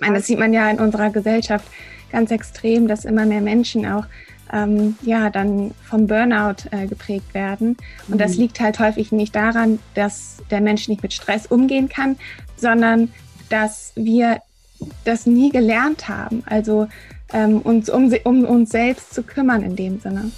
meine, das sieht man ja in unserer Gesellschaft ganz extrem, dass immer mehr Menschen auch ähm, ja dann vom Burnout äh, geprägt werden. Und mhm. das liegt halt häufig nicht daran, dass der Mensch nicht mit Stress umgehen kann, sondern dass wir das nie gelernt haben. Also ähm, uns um, um uns selbst zu kümmern in dem Sinne.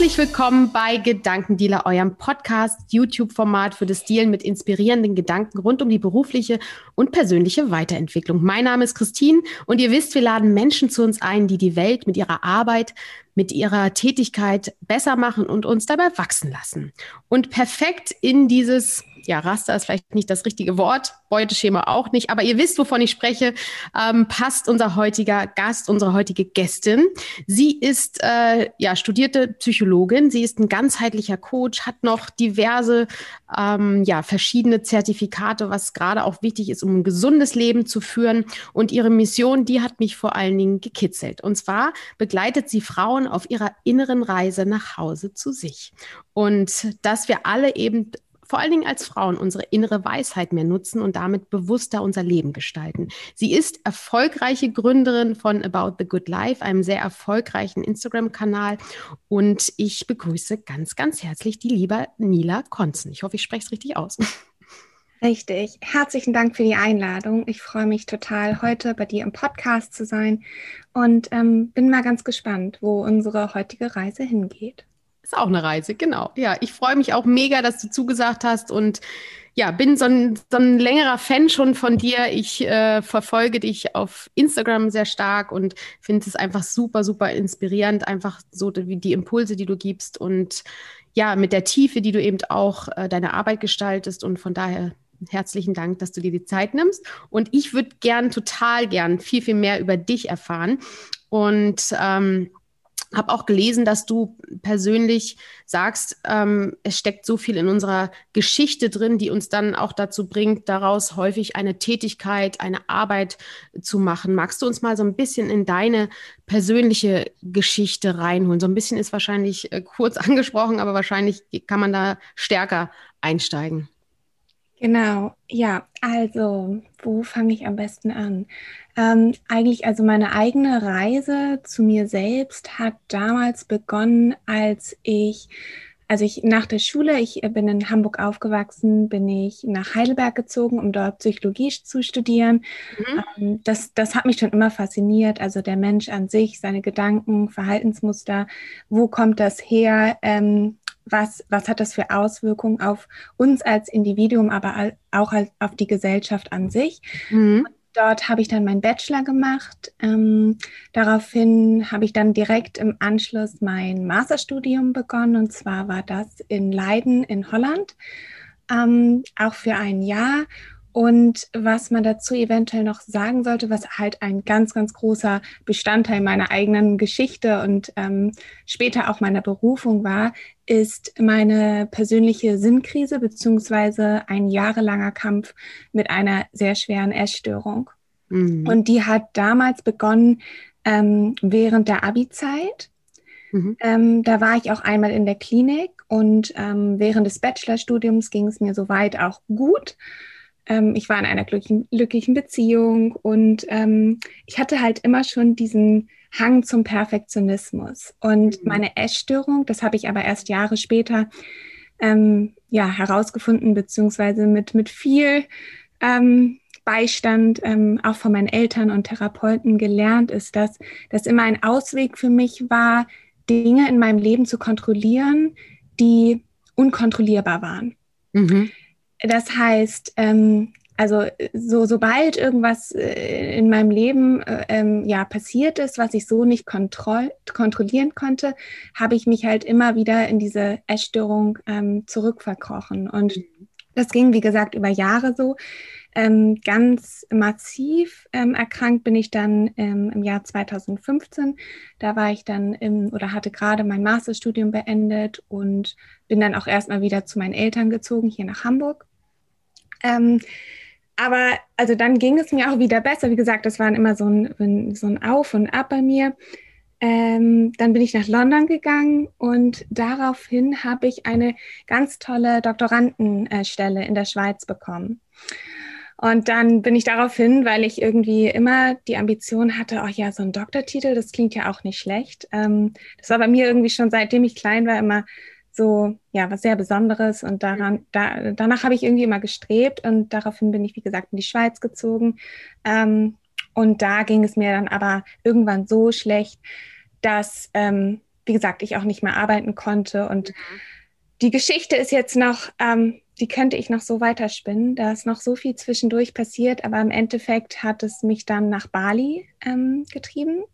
Herzlich willkommen bei Gedankendealer, eurem Podcast, YouTube-Format für das Dealen mit inspirierenden Gedanken rund um die berufliche und persönliche Weiterentwicklung. Mein Name ist Christine und ihr wisst, wir laden Menschen zu uns ein, die die Welt mit ihrer Arbeit, mit ihrer Tätigkeit besser machen und uns dabei wachsen lassen. Und perfekt in dieses ja, Raster ist vielleicht nicht das richtige Wort, Beuteschema auch nicht, aber ihr wisst, wovon ich spreche, ähm, passt unser heutiger Gast, unsere heutige Gästin. Sie ist äh, ja studierte Psychologin, sie ist ein ganzheitlicher Coach, hat noch diverse ähm, ja verschiedene Zertifikate, was gerade auch wichtig ist, um ein gesundes Leben zu führen. Und ihre Mission, die hat mich vor allen Dingen gekitzelt. Und zwar begleitet sie Frauen auf ihrer inneren Reise nach Hause zu sich. Und dass wir alle eben vor allen Dingen als Frauen unsere innere Weisheit mehr nutzen und damit bewusster unser Leben gestalten. Sie ist erfolgreiche Gründerin von About the Good Life, einem sehr erfolgreichen Instagram-Kanal. Und ich begrüße ganz, ganz herzlich die liebe Nila Konzen. Ich hoffe, ich spreche es richtig aus. Richtig. Herzlichen Dank für die Einladung. Ich freue mich total, heute bei dir im Podcast zu sein und ähm, bin mal ganz gespannt, wo unsere heutige Reise hingeht. Ist auch eine Reise, genau. Ja, ich freue mich auch mega, dass du zugesagt hast und ja, bin so ein, so ein längerer Fan schon von dir. Ich äh, verfolge dich auf Instagram sehr stark und finde es einfach super, super inspirierend, einfach so wie die Impulse, die du gibst und ja, mit der Tiefe, die du eben auch äh, deine Arbeit gestaltest und von daher herzlichen Dank, dass du dir die Zeit nimmst. Und ich würde gern, total gern viel, viel mehr über dich erfahren. Und ähm, habe auch gelesen, dass du persönlich sagst, ähm, es steckt so viel in unserer Geschichte drin, die uns dann auch dazu bringt, daraus häufig eine Tätigkeit, eine Arbeit zu machen. Magst du uns mal so ein bisschen in deine persönliche Geschichte reinholen? So ein bisschen ist wahrscheinlich äh, kurz angesprochen, aber wahrscheinlich kann man da stärker einsteigen. Genau, ja, also, wo fange ich am besten an? Ähm, eigentlich, also meine eigene Reise zu mir selbst hat damals begonnen, als ich, also ich nach der Schule, ich bin in Hamburg aufgewachsen, bin ich nach Heidelberg gezogen, um dort Psychologie zu studieren. Mhm. Ähm, das, das hat mich schon immer fasziniert, also der Mensch an sich, seine Gedanken, Verhaltensmuster, wo kommt das her? Ähm, was, was hat das für Auswirkungen auf uns als Individuum, aber auch auf die Gesellschaft an sich. Mhm. Dort habe ich dann meinen Bachelor gemacht. Ähm, daraufhin habe ich dann direkt im Anschluss mein Masterstudium begonnen. Und zwar war das in Leiden in Holland, ähm, auch für ein Jahr. Und was man dazu eventuell noch sagen sollte, was halt ein ganz, ganz großer Bestandteil meiner eigenen Geschichte und ähm, später auch meiner Berufung war, ist meine persönliche Sinnkrise beziehungsweise ein jahrelanger Kampf mit einer sehr schweren Essstörung. Mhm. Und die hat damals begonnen ähm, während der Abi-Zeit. Mhm. Ähm, da war ich auch einmal in der Klinik und ähm, während des Bachelorstudiums ging es mir soweit auch gut. Ähm, ich war in einer glücklichen, glücklichen Beziehung und ähm, ich hatte halt immer schon diesen Hang zum Perfektionismus. Und mhm. meine Essstörung, das habe ich aber erst Jahre später ähm, ja, herausgefunden, beziehungsweise mit, mit viel ähm, Beistand ähm, auch von meinen Eltern und Therapeuten gelernt, ist, dass das immer ein Ausweg für mich war, Dinge in meinem Leben zu kontrollieren, die unkontrollierbar waren. Mhm. Das heißt, ähm, also so, sobald irgendwas äh, in meinem Leben äh, ähm, ja passiert ist, was ich so nicht kontroll kontrollieren konnte, habe ich mich halt immer wieder in diese Essstörung ähm, zurückverkrochen. Und das ging, wie gesagt, über Jahre so. Ähm, ganz massiv ähm, erkrankt bin ich dann ähm, im Jahr 2015. Da war ich dann im oder hatte gerade mein Masterstudium beendet und bin dann auch erstmal wieder zu meinen Eltern gezogen, hier nach Hamburg. Ähm, aber also dann ging es mir auch wieder besser. Wie gesagt, das waren immer so ein, so ein Auf und Ab bei mir. Ähm, dann bin ich nach London gegangen und daraufhin habe ich eine ganz tolle Doktorandenstelle in der Schweiz bekommen. Und dann bin ich daraufhin, weil ich irgendwie immer die Ambition hatte, oh ja, so ein Doktortitel, das klingt ja auch nicht schlecht. Ähm, das war bei mir irgendwie schon seitdem ich klein war immer so, ja, was sehr Besonderes. Und daran, da, danach habe ich irgendwie immer gestrebt und daraufhin bin ich, wie gesagt, in die Schweiz gezogen. Ähm, und da ging es mir dann aber irgendwann so schlecht, dass, ähm, wie gesagt, ich auch nicht mehr arbeiten konnte. Und mhm. die Geschichte ist jetzt noch, ähm, die könnte ich noch so weiterspinnen. Da ist noch so viel zwischendurch passiert, aber im Endeffekt hat es mich dann nach Bali ähm, getrieben.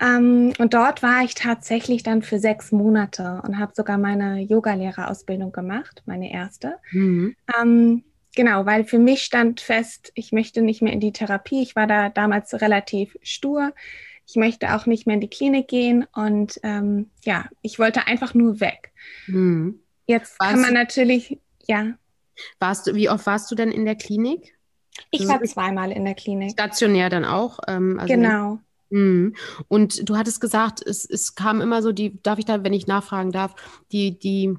Ähm, und dort war ich tatsächlich dann für sechs Monate und habe sogar meine Yogalehrerausbildung gemacht, meine erste. Mhm. Ähm, genau, weil für mich stand fest, ich möchte nicht mehr in die Therapie. Ich war da damals relativ stur. Ich möchte auch nicht mehr in die Klinik gehen und ähm, ja, ich wollte einfach nur weg. Mhm. Jetzt warst kann man natürlich, ja. Warst du, wie oft warst du denn in der Klinik? Ich war zweimal in der Klinik. Stationär dann auch? Ähm, also genau. Mhm. Und du hattest gesagt, es, es kam immer so die, darf ich da, wenn ich nachfragen darf, die, die,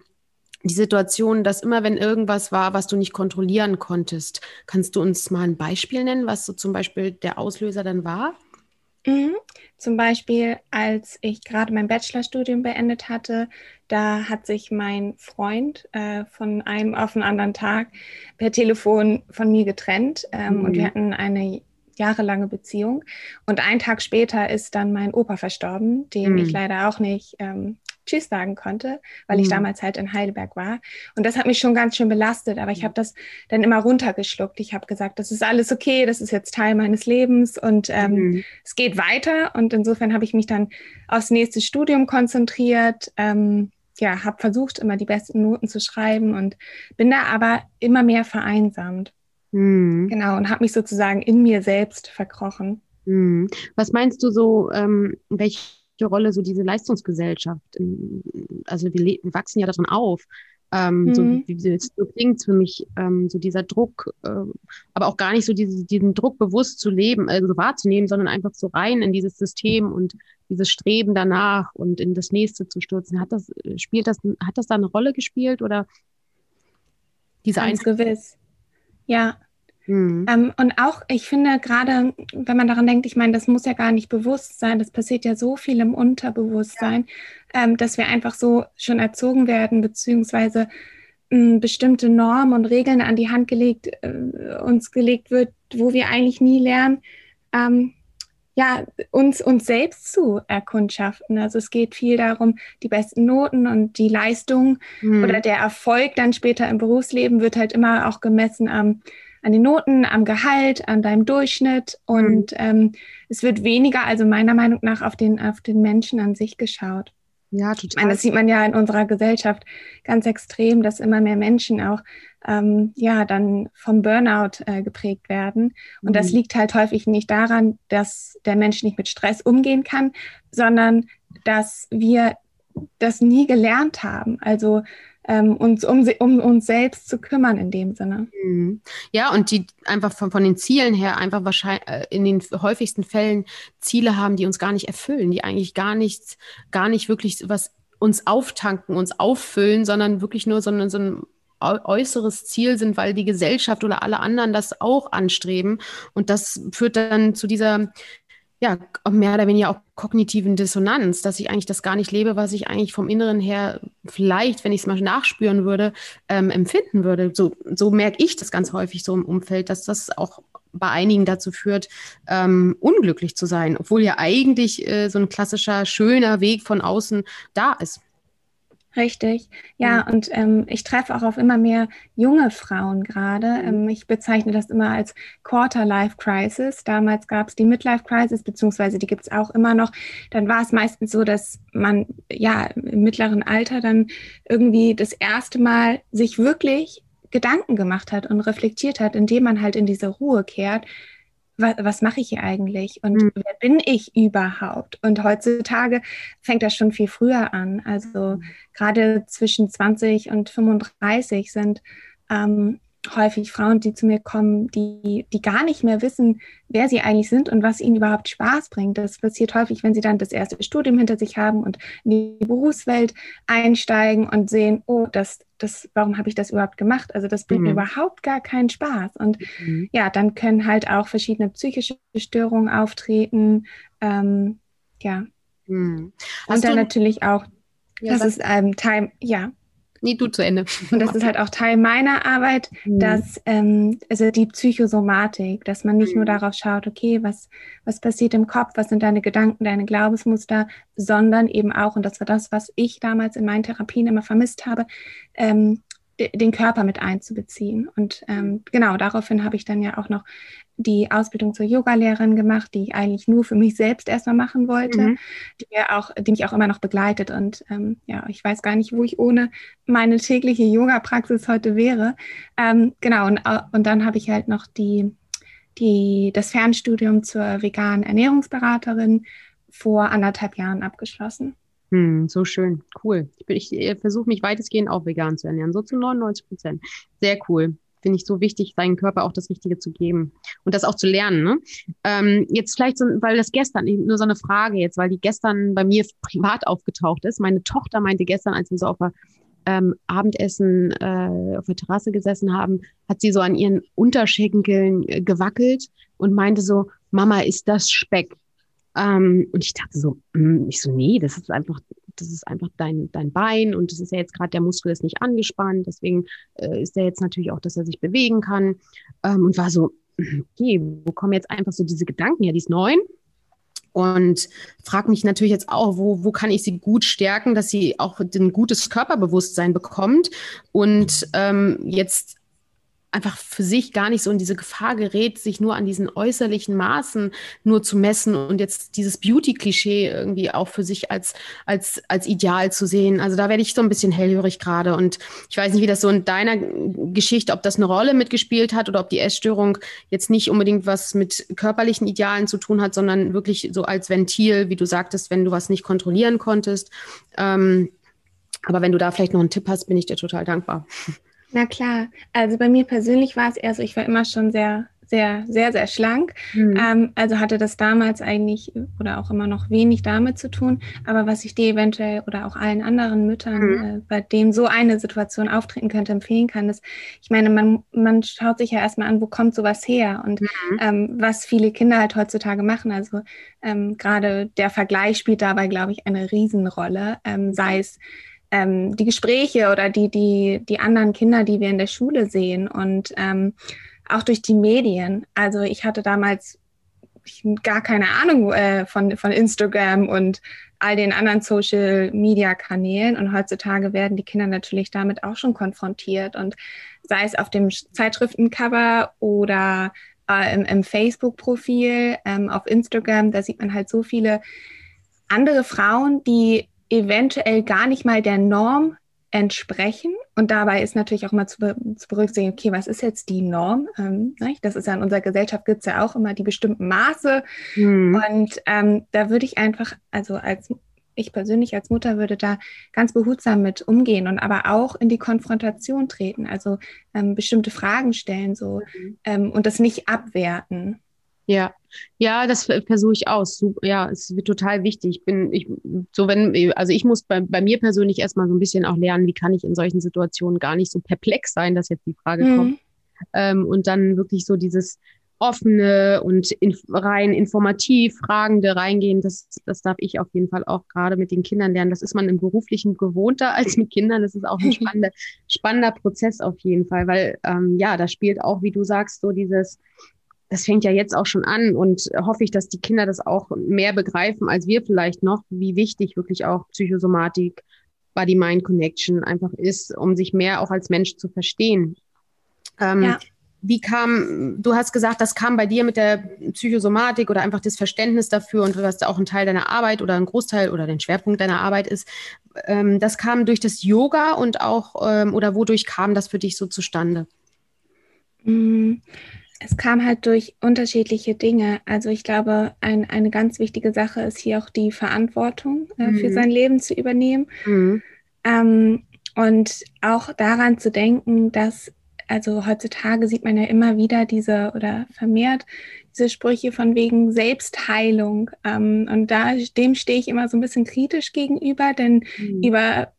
die Situation, dass immer wenn irgendwas war, was du nicht kontrollieren konntest, kannst du uns mal ein Beispiel nennen, was so zum Beispiel der Auslöser dann war? Mhm. Zum Beispiel, als ich gerade mein Bachelorstudium beendet hatte, da hat sich mein Freund äh, von einem auf den anderen Tag per Telefon von mir getrennt ähm, mhm. und wir hatten eine jahrelange Beziehung. Und einen Tag später ist dann mein Opa verstorben, dem mhm. ich leider auch nicht ähm, Tschüss sagen konnte, weil mhm. ich damals halt in Heidelberg war. Und das hat mich schon ganz schön belastet, aber ich habe das dann immer runtergeschluckt. Ich habe gesagt, das ist alles okay, das ist jetzt Teil meines Lebens und ähm, mhm. es geht weiter. Und insofern habe ich mich dann aufs nächste Studium konzentriert. Ähm, ja, habe versucht, immer die besten Noten zu schreiben und bin da aber immer mehr vereinsamt. Mhm. Genau, und habe mich sozusagen in mir selbst verkrochen. Mhm. Was meinst du so, ähm, welche Rolle so diese Leistungsgesellschaft, also wir, wir wachsen ja darin auf, ähm, mhm. so wie es so klingt für mich, ähm, so dieser Druck, äh, aber auch gar nicht so diese, diesen Druck bewusst zu leben, also wahrzunehmen, sondern einfach so rein in dieses System und dieses Streben danach und in das nächste zu stürzen. Hat das, spielt das, hat das da eine Rolle gespielt oder diese Ganz gewiss. Ja. Mhm. Ähm, und auch, ich finde gerade, wenn man daran denkt, ich meine, das muss ja gar nicht bewusst sein, das passiert ja so viel im Unterbewusstsein, ja. ähm, dass wir einfach so schon erzogen werden, beziehungsweise äh, bestimmte Normen und Regeln an die Hand gelegt, äh, uns gelegt wird, wo wir eigentlich nie lernen, ähm, ja, uns, uns selbst zu erkundschaften. Also es geht viel darum, die besten Noten und die Leistung mhm. oder der Erfolg dann später im Berufsleben wird halt immer auch gemessen am, an den Noten, am Gehalt, an deinem Durchschnitt und mhm. ähm, es wird weniger, also meiner Meinung nach, auf den, auf den Menschen an sich geschaut. Ja, total. Ich meine, das sieht man ja in unserer Gesellschaft ganz extrem, dass immer mehr Menschen auch ähm, ja dann vom Burnout äh, geprägt werden. Und mhm. das liegt halt häufig nicht daran, dass der Mensch nicht mit Stress umgehen kann, sondern dass wir das nie gelernt haben. Also ähm, uns um, um uns selbst zu kümmern in dem Sinne. Mhm. Ja, und die einfach von, von den Zielen her einfach wahrscheinlich äh, in den häufigsten Fällen Ziele haben, die uns gar nicht erfüllen, die eigentlich gar nichts, gar nicht wirklich was uns auftanken, uns auffüllen, sondern wirklich nur so, so ein äußeres Ziel sind, weil die Gesellschaft oder alle anderen das auch anstreben. Und das führt dann zu dieser ja, mehr oder weniger auch kognitiven Dissonanz, dass ich eigentlich das gar nicht lebe, was ich eigentlich vom Inneren her vielleicht, wenn ich es mal nachspüren würde, ähm, empfinden würde. So, so merke ich das ganz häufig so im Umfeld, dass das auch bei einigen dazu führt, ähm, unglücklich zu sein, obwohl ja eigentlich äh, so ein klassischer, schöner Weg von außen da ist. Richtig, ja, mhm. und ähm, ich treffe auch auf immer mehr junge Frauen gerade. Mhm. Ähm, ich bezeichne das immer als Quarter-Life-Crisis. Damals gab es die Midlife-Crisis, beziehungsweise die gibt es auch immer noch. Dann war es meistens so, dass man ja im mittleren Alter dann irgendwie das erste Mal sich wirklich Gedanken gemacht hat und reflektiert hat, indem man halt in diese Ruhe kehrt was, was mache ich hier eigentlich und mhm. wer bin ich überhaupt? Und heutzutage fängt das schon viel früher an. Also mhm. gerade zwischen 20 und 35 sind ähm, häufig Frauen, die zu mir kommen, die, die gar nicht mehr wissen, wer sie eigentlich sind und was ihnen überhaupt Spaß bringt. Das passiert häufig, wenn sie dann das erste Studium hinter sich haben und in die Berufswelt einsteigen und sehen, oh, das, das, warum habe ich das überhaupt gemacht? Also das bringt mhm. mir überhaupt gar keinen Spaß. Und mhm. ja, dann können halt auch verschiedene psychische Störungen auftreten. Ähm, ja. Mhm. Und dann natürlich auch, ja, das ist ähm, Teil, ja. Nee, du zu Ende. Und das ist halt auch Teil meiner Arbeit, mhm. dass ähm, also die Psychosomatik, dass man nicht mhm. nur darauf schaut, okay, was, was passiert im Kopf, was sind deine Gedanken, deine Glaubensmuster, sondern eben auch, und das war das, was ich damals in meinen Therapien immer vermisst habe, ähm, den Körper mit einzubeziehen. Und ähm, genau daraufhin habe ich dann ja auch noch die Ausbildung zur Yogalehrerin gemacht, die ich eigentlich nur für mich selbst erstmal machen wollte, mhm. die, mir auch, die mich auch immer noch begleitet. Und ähm, ja, ich weiß gar nicht, wo ich ohne meine tägliche Yoga-Praxis heute wäre. Ähm, genau, und, und dann habe ich halt noch die, die, das Fernstudium zur veganen Ernährungsberaterin vor anderthalb Jahren abgeschlossen. Hm, so schön, cool. Ich, ich versuche mich weitestgehend auch vegan zu ernähren, so zu 99 Prozent. Sehr cool. Finde ich so wichtig, seinem Körper auch das Richtige zu geben und das auch zu lernen. Ne? Ähm, jetzt vielleicht so, weil das gestern, nur so eine Frage jetzt, weil die gestern bei mir privat aufgetaucht ist. Meine Tochter meinte gestern, als wir so auf der ähm, Abendessen äh, auf der Terrasse gesessen haben, hat sie so an ihren Unterschenkeln äh, gewackelt und meinte so, Mama, ist das Speck? Ähm, und ich dachte so, mh, ich so, nee, das ist einfach, das ist einfach dein, dein Bein und das ist ja jetzt gerade, der Muskel ist nicht angespannt, deswegen äh, ist er jetzt natürlich auch, dass er sich bewegen kann. Ähm, und war so, okay, wo kommen jetzt einfach so diese Gedanken her? Die ist neun. Und frage mich natürlich jetzt auch, wo, wo kann ich sie gut stärken, dass sie auch ein gutes Körperbewusstsein bekommt und ähm, jetzt einfach für sich gar nicht so in diese Gefahr gerät, sich nur an diesen äußerlichen Maßen nur zu messen und jetzt dieses Beauty-Klischee irgendwie auch für sich als, als, als Ideal zu sehen. Also da werde ich so ein bisschen hellhörig gerade und ich weiß nicht, wie das so in deiner Geschichte, ob das eine Rolle mitgespielt hat oder ob die Essstörung jetzt nicht unbedingt was mit körperlichen Idealen zu tun hat, sondern wirklich so als Ventil, wie du sagtest, wenn du was nicht kontrollieren konntest. Ähm, aber wenn du da vielleicht noch einen Tipp hast, bin ich dir total dankbar. Na klar, also bei mir persönlich war es eher so, ich war immer schon sehr, sehr, sehr, sehr schlank. Mhm. Ähm, also hatte das damals eigentlich oder auch immer noch wenig damit zu tun. Aber was ich dir eventuell oder auch allen anderen Müttern, mhm. äh, bei denen so eine Situation auftreten könnte, empfehlen kann, ist, ich meine, man, man schaut sich ja erstmal an, wo kommt sowas her und mhm. ähm, was viele Kinder halt heutzutage machen. Also ähm, gerade der Vergleich spielt dabei, glaube ich, eine Riesenrolle, ähm, sei es ähm, die Gespräche oder die, die, die anderen Kinder, die wir in der Schule sehen und ähm, auch durch die Medien. Also ich hatte damals gar keine Ahnung äh, von, von Instagram und all den anderen Social-Media-Kanälen. Und heutzutage werden die Kinder natürlich damit auch schon konfrontiert. Und sei es auf dem Zeitschriftencover oder äh, im, im Facebook-Profil, ähm, auf Instagram, da sieht man halt so viele andere Frauen, die eventuell gar nicht mal der Norm entsprechen. Und dabei ist natürlich auch mal zu, be zu berücksichtigen, okay, was ist jetzt die Norm? Ähm, ne? Das ist ja in unserer Gesellschaft gibt es ja auch immer die bestimmten Maße. Mhm. Und ähm, da würde ich einfach, also als ich persönlich als Mutter würde da ganz behutsam mit umgehen und aber auch in die Konfrontation treten, also ähm, bestimmte Fragen stellen so mhm. ähm, und das nicht abwerten. Ja, ja, das versuche ich aus. Ja, es wird total wichtig. Ich bin, ich, so wenn, also ich muss bei, bei mir persönlich erstmal so ein bisschen auch lernen, wie kann ich in solchen Situationen gar nicht so perplex sein, dass jetzt die Frage mhm. kommt. Ähm, und dann wirklich so dieses offene und in, rein informativ fragende reingehen, das, das darf ich auf jeden Fall auch gerade mit den Kindern lernen. Das ist man im beruflichen gewohnter als mit Kindern. Das ist auch ein spannender, spannender Prozess auf jeden Fall, weil ähm, ja, da spielt auch, wie du sagst, so dieses das fängt ja jetzt auch schon an und hoffe ich, dass die Kinder das auch mehr begreifen als wir vielleicht noch, wie wichtig wirklich auch Psychosomatik, Body-Mind-Connection einfach ist, um sich mehr auch als Mensch zu verstehen. Ähm, ja. Wie kam, du hast gesagt, das kam bei dir mit der Psychosomatik oder einfach das Verständnis dafür und was auch ein Teil deiner Arbeit oder ein Großteil oder den Schwerpunkt deiner Arbeit ist. Ähm, das kam durch das Yoga und auch, ähm, oder wodurch kam das für dich so zustande? Mhm es kam halt durch unterschiedliche Dinge. Also ich glaube, ein, eine ganz wichtige Sache ist hier auch die Verantwortung äh, mhm. für sein Leben zu übernehmen. Mhm. Ähm, und auch daran zu denken, dass also heutzutage sieht man ja immer wieder diese oder vermehrt diese Sprüche von wegen Selbstheilung. Ähm, und da, dem stehe ich immer so ein bisschen kritisch gegenüber, denn mhm. über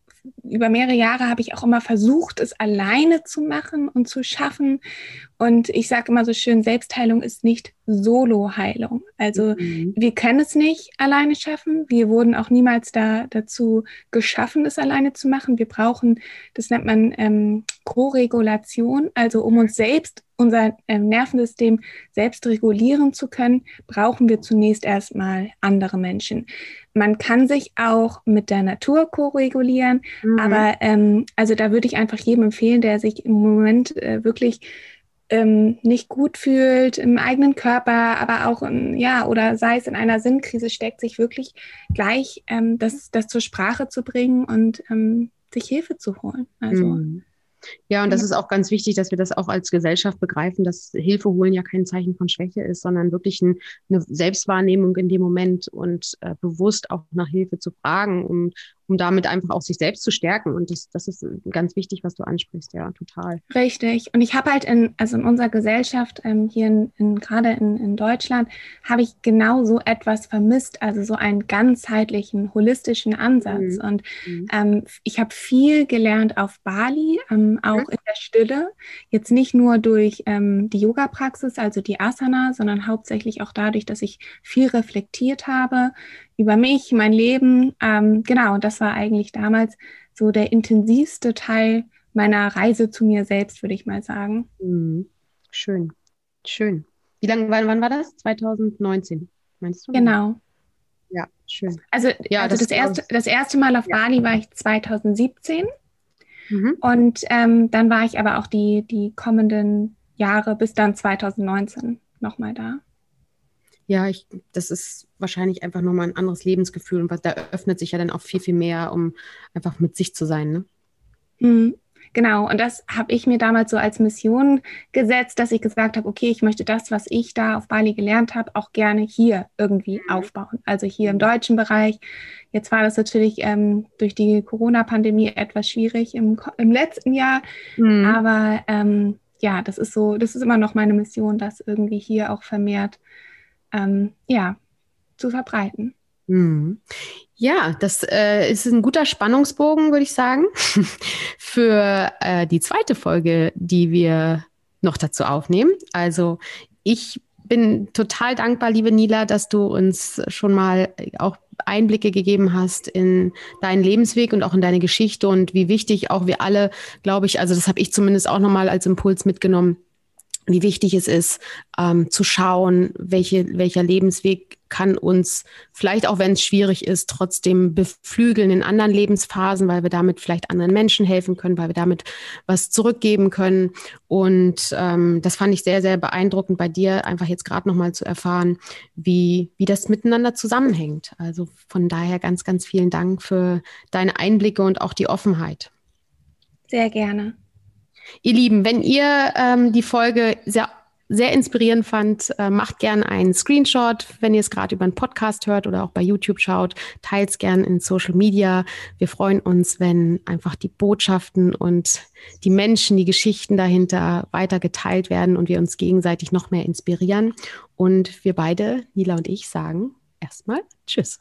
über mehrere Jahre habe ich auch immer versucht, es alleine zu machen und zu schaffen. Und ich sage immer so schön, Selbstheilung ist nicht Solo-Heilung. Also mhm. wir können es nicht alleine schaffen. Wir wurden auch niemals da, dazu geschaffen, es alleine zu machen. Wir brauchen, das nennt man ähm, Co-Regulation. Also um uns selbst, unser ähm, Nervensystem selbst regulieren zu können, brauchen wir zunächst erstmal andere Menschen. Man kann sich auch mit der Natur ko-regulieren, mhm. aber ähm, also da würde ich einfach jedem empfehlen, der sich im Moment äh, wirklich ähm, nicht gut fühlt im eigenen Körper, aber auch in, ja, oder sei es in einer Sinnkrise steckt, sich wirklich gleich ähm, das, das zur Sprache zu bringen und ähm, sich Hilfe zu holen. Also mhm. Ja, und das ist auch ganz wichtig, dass wir das auch als Gesellschaft begreifen, dass Hilfe holen ja kein Zeichen von Schwäche ist, sondern wirklich ein, eine Selbstwahrnehmung in dem Moment und äh, bewusst auch nach Hilfe zu fragen, um, um damit einfach auch sich selbst zu stärken. Und das, das ist ganz wichtig, was du ansprichst, ja, total. Richtig. Und ich habe halt in, also in unserer Gesellschaft, ähm, hier in, in gerade in, in Deutschland, habe ich genau so etwas vermisst, also so einen ganzheitlichen, holistischen Ansatz. Mhm. Und mhm. ähm, ich habe viel gelernt auf Bali, ähm, auch mhm. in der Stille. Jetzt nicht nur durch ähm, die Yoga-Praxis, also die Asana, sondern hauptsächlich auch dadurch, dass ich viel reflektiert habe, über mich, mein Leben. Ähm, genau, das war eigentlich damals so der intensivste Teil meiner Reise zu mir selbst, würde ich mal sagen. Mhm. Schön, schön. Wie lange, wann, wann war das? 2019, meinst du? Genau. Ja, schön. Also, ja, also das, das, erste, das erste Mal auf ja. Bali war ich 2017. Mhm. Und ähm, dann war ich aber auch die, die kommenden Jahre bis dann 2019 nochmal da ja, ich, das ist wahrscheinlich einfach nochmal ein anderes Lebensgefühl und was, da öffnet sich ja dann auch viel, viel mehr, um einfach mit sich zu sein. Ne? Mhm. Genau, und das habe ich mir damals so als Mission gesetzt, dass ich gesagt habe, okay, ich möchte das, was ich da auf Bali gelernt habe, auch gerne hier irgendwie mhm. aufbauen. Also hier im deutschen Bereich. Jetzt war das natürlich ähm, durch die Corona-Pandemie etwas schwierig im, im letzten Jahr, mhm. aber ähm, ja, das ist so, das ist immer noch meine Mission, das irgendwie hier auch vermehrt ähm, ja, zu verbreiten. Mhm. Ja, das äh, ist ein guter Spannungsbogen, würde ich sagen, für äh, die zweite Folge, die wir noch dazu aufnehmen. Also ich bin total dankbar, liebe Nila, dass du uns schon mal auch Einblicke gegeben hast in deinen Lebensweg und auch in deine Geschichte und wie wichtig auch wir alle, glaube ich, also das habe ich zumindest auch nochmal als Impuls mitgenommen, wie wichtig es ist, ähm, zu schauen, welche, welcher Lebensweg kann uns vielleicht auch, wenn es schwierig ist, trotzdem beflügeln in anderen Lebensphasen, weil wir damit vielleicht anderen Menschen helfen können, weil wir damit was zurückgeben können. Und ähm, das fand ich sehr, sehr beeindruckend bei dir, einfach jetzt gerade nochmal zu erfahren, wie, wie das miteinander zusammenhängt. Also von daher ganz, ganz vielen Dank für deine Einblicke und auch die Offenheit. Sehr gerne. Ihr Lieben, wenn ihr ähm, die Folge sehr sehr inspirierend fand, äh, macht gerne einen Screenshot, wenn ihr es gerade über einen Podcast hört oder auch bei YouTube schaut. Teilt es gerne in Social Media. Wir freuen uns, wenn einfach die Botschaften und die Menschen, die Geschichten dahinter weiter geteilt werden und wir uns gegenseitig noch mehr inspirieren. Und wir beide, Nila und ich, sagen erstmal Tschüss.